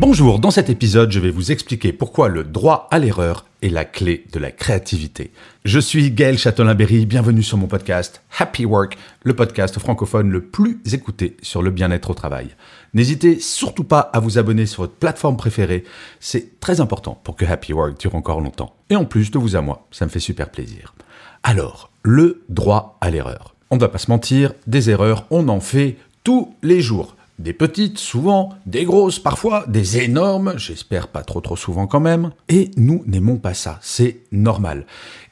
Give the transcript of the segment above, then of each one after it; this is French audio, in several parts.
Bonjour, dans cet épisode, je vais vous expliquer pourquoi le droit à l'erreur est la clé de la créativité. Je suis Gaël Châtelain-Berry, bienvenue sur mon podcast Happy Work, le podcast francophone le plus écouté sur le bien-être au travail. N'hésitez surtout pas à vous abonner sur votre plateforme préférée, c'est très important pour que Happy Work dure encore longtemps. Et en plus, de vous à moi, ça me fait super plaisir. Alors, le droit à l'erreur. On ne va pas se mentir, des erreurs, on en fait tous les jours. Des petites, souvent, des grosses, parfois, des énormes, j'espère pas trop trop souvent quand même. Et nous n'aimons pas ça, c'est normal.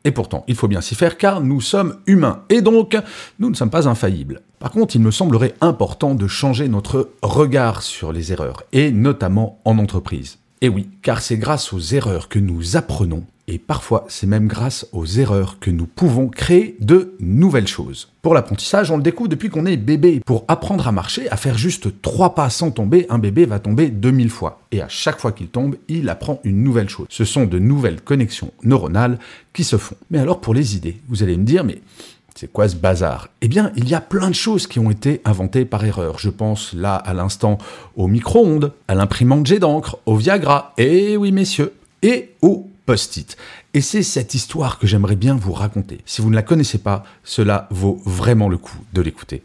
Et pourtant, il faut bien s'y faire car nous sommes humains. Et donc, nous ne sommes pas infaillibles. Par contre, il me semblerait important de changer notre regard sur les erreurs, et notamment en entreprise. Et oui, car c'est grâce aux erreurs que nous apprenons et parfois, c'est même grâce aux erreurs que nous pouvons créer de nouvelles choses. Pour l'apprentissage, on le découvre depuis qu'on est bébé. Pour apprendre à marcher, à faire juste trois pas sans tomber, un bébé va tomber 2000 fois. Et à chaque fois qu'il tombe, il apprend une nouvelle chose. Ce sont de nouvelles connexions neuronales qui se font. Mais alors pour les idées, vous allez me dire, mais c'est quoi ce bazar? Eh bien, il y a plein de choses qui ont été inventées par erreur. Je pense là à l'instant au micro-ondes, à l'imprimante jet d'encre, au Viagra, et oui messieurs, et au post-it. Et c'est cette histoire que j'aimerais bien vous raconter. Si vous ne la connaissez pas, cela vaut vraiment le coup de l'écouter.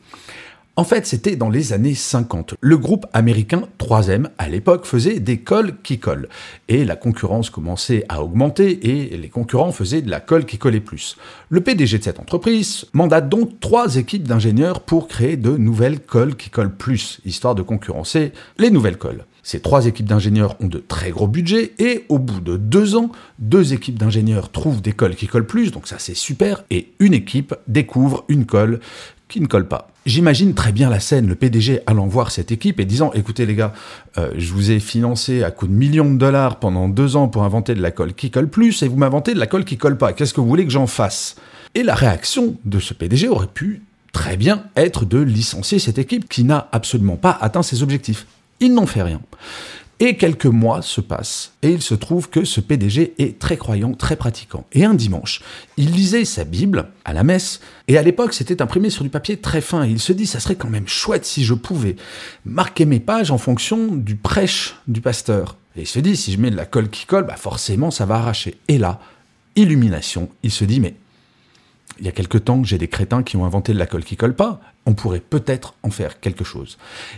En fait, c'était dans les années 50. Le groupe américain 3M, à l'époque, faisait des cols qui collent. Et la concurrence commençait à augmenter et les concurrents faisaient de la colle qui collait plus. Le PDG de cette entreprise mandate donc trois équipes d'ingénieurs pour créer de nouvelles colles qui collent plus, histoire de concurrencer les nouvelles colles. Ces trois équipes d'ingénieurs ont de très gros budgets et au bout de deux ans, deux équipes d'ingénieurs trouvent des colles qui collent plus, donc ça c'est super, et une équipe découvre une colle qui ne colle pas. J'imagine très bien la scène, le PDG allant voir cette équipe et disant écoutez les gars, euh, je vous ai financé à coût de millions de dollars pendant deux ans pour inventer de la colle qui colle plus et vous m'inventez de la colle qui colle pas. Qu'est-ce que vous voulez que j'en fasse? Et la réaction de ce PDG aurait pu très bien être de licencier cette équipe qui n'a absolument pas atteint ses objectifs. Ils n'ont fait rien. Et quelques mois se passent, et il se trouve que ce PDG est très croyant, très pratiquant. Et un dimanche, il lisait sa Bible à la messe, et à l'époque c'était imprimé sur du papier très fin, et il se dit, ça serait quand même chouette si je pouvais marquer mes pages en fonction du prêche du pasteur. Et il se dit, si je mets de la colle qui colle, bah forcément ça va arracher. Et là, illumination, il se dit, mais il y a quelque temps, j'ai des crétins qui ont inventé la colle qui colle pas. On pourrait peut-être en faire quelque chose.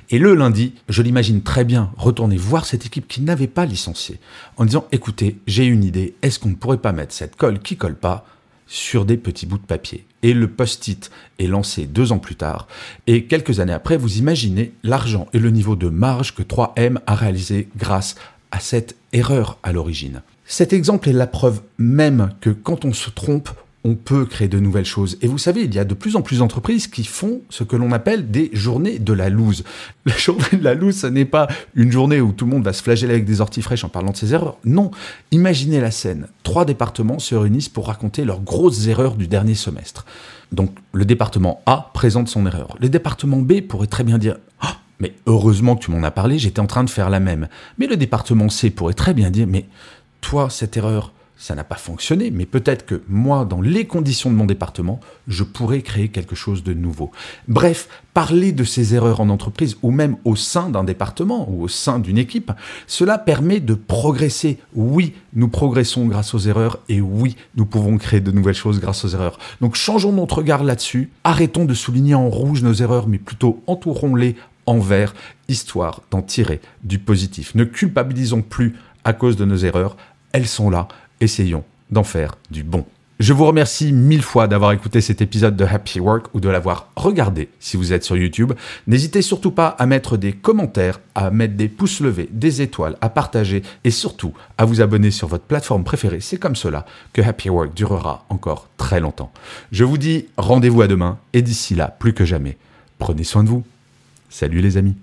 Et le lundi, je l'imagine très bien retourner voir cette équipe qui n'avait pas licencié en disant écoutez, j'ai une idée, est-ce qu'on ne pourrait pas mettre cette colle qui colle pas sur des petits bouts de papier? Et le post-it est lancé deux ans plus tard. Et quelques années après, vous imaginez l'argent et le niveau de marge que 3M a réalisé grâce à cette erreur à l'origine. Cet exemple est la preuve même que quand on se trompe, on peut créer de nouvelles choses. Et vous savez, il y a de plus en plus d'entreprises qui font ce que l'on appelle des journées de la loose. La journée de la loose, ce n'est pas une journée où tout le monde va se flageller avec des orties fraîches en parlant de ses erreurs. Non, imaginez la scène. Trois départements se réunissent pour raconter leurs grosses erreurs du dernier semestre. Donc le département A présente son erreur. Le département B pourrait très bien dire ah, mais heureusement que tu m'en as parlé, j'étais en train de faire la même. Mais le département C pourrait très bien dire mais toi, cette erreur, ça n'a pas fonctionné, mais peut-être que moi, dans les conditions de mon département, je pourrais créer quelque chose de nouveau. Bref, parler de ces erreurs en entreprise ou même au sein d'un département ou au sein d'une équipe, cela permet de progresser. Oui, nous progressons grâce aux erreurs et oui, nous pouvons créer de nouvelles choses grâce aux erreurs. Donc changeons notre regard là-dessus, arrêtons de souligner en rouge nos erreurs, mais plutôt entourons-les en vert, histoire d'en tirer du positif. Ne culpabilisons plus à cause de nos erreurs, elles sont là, essayons d'en faire du bon. Je vous remercie mille fois d'avoir écouté cet épisode de Happy Work ou de l'avoir regardé si vous êtes sur YouTube. N'hésitez surtout pas à mettre des commentaires, à mettre des pouces levés, des étoiles, à partager et surtout à vous abonner sur votre plateforme préférée. C'est comme cela que Happy Work durera encore très longtemps. Je vous dis rendez-vous à demain et d'ici là, plus que jamais, prenez soin de vous. Salut les amis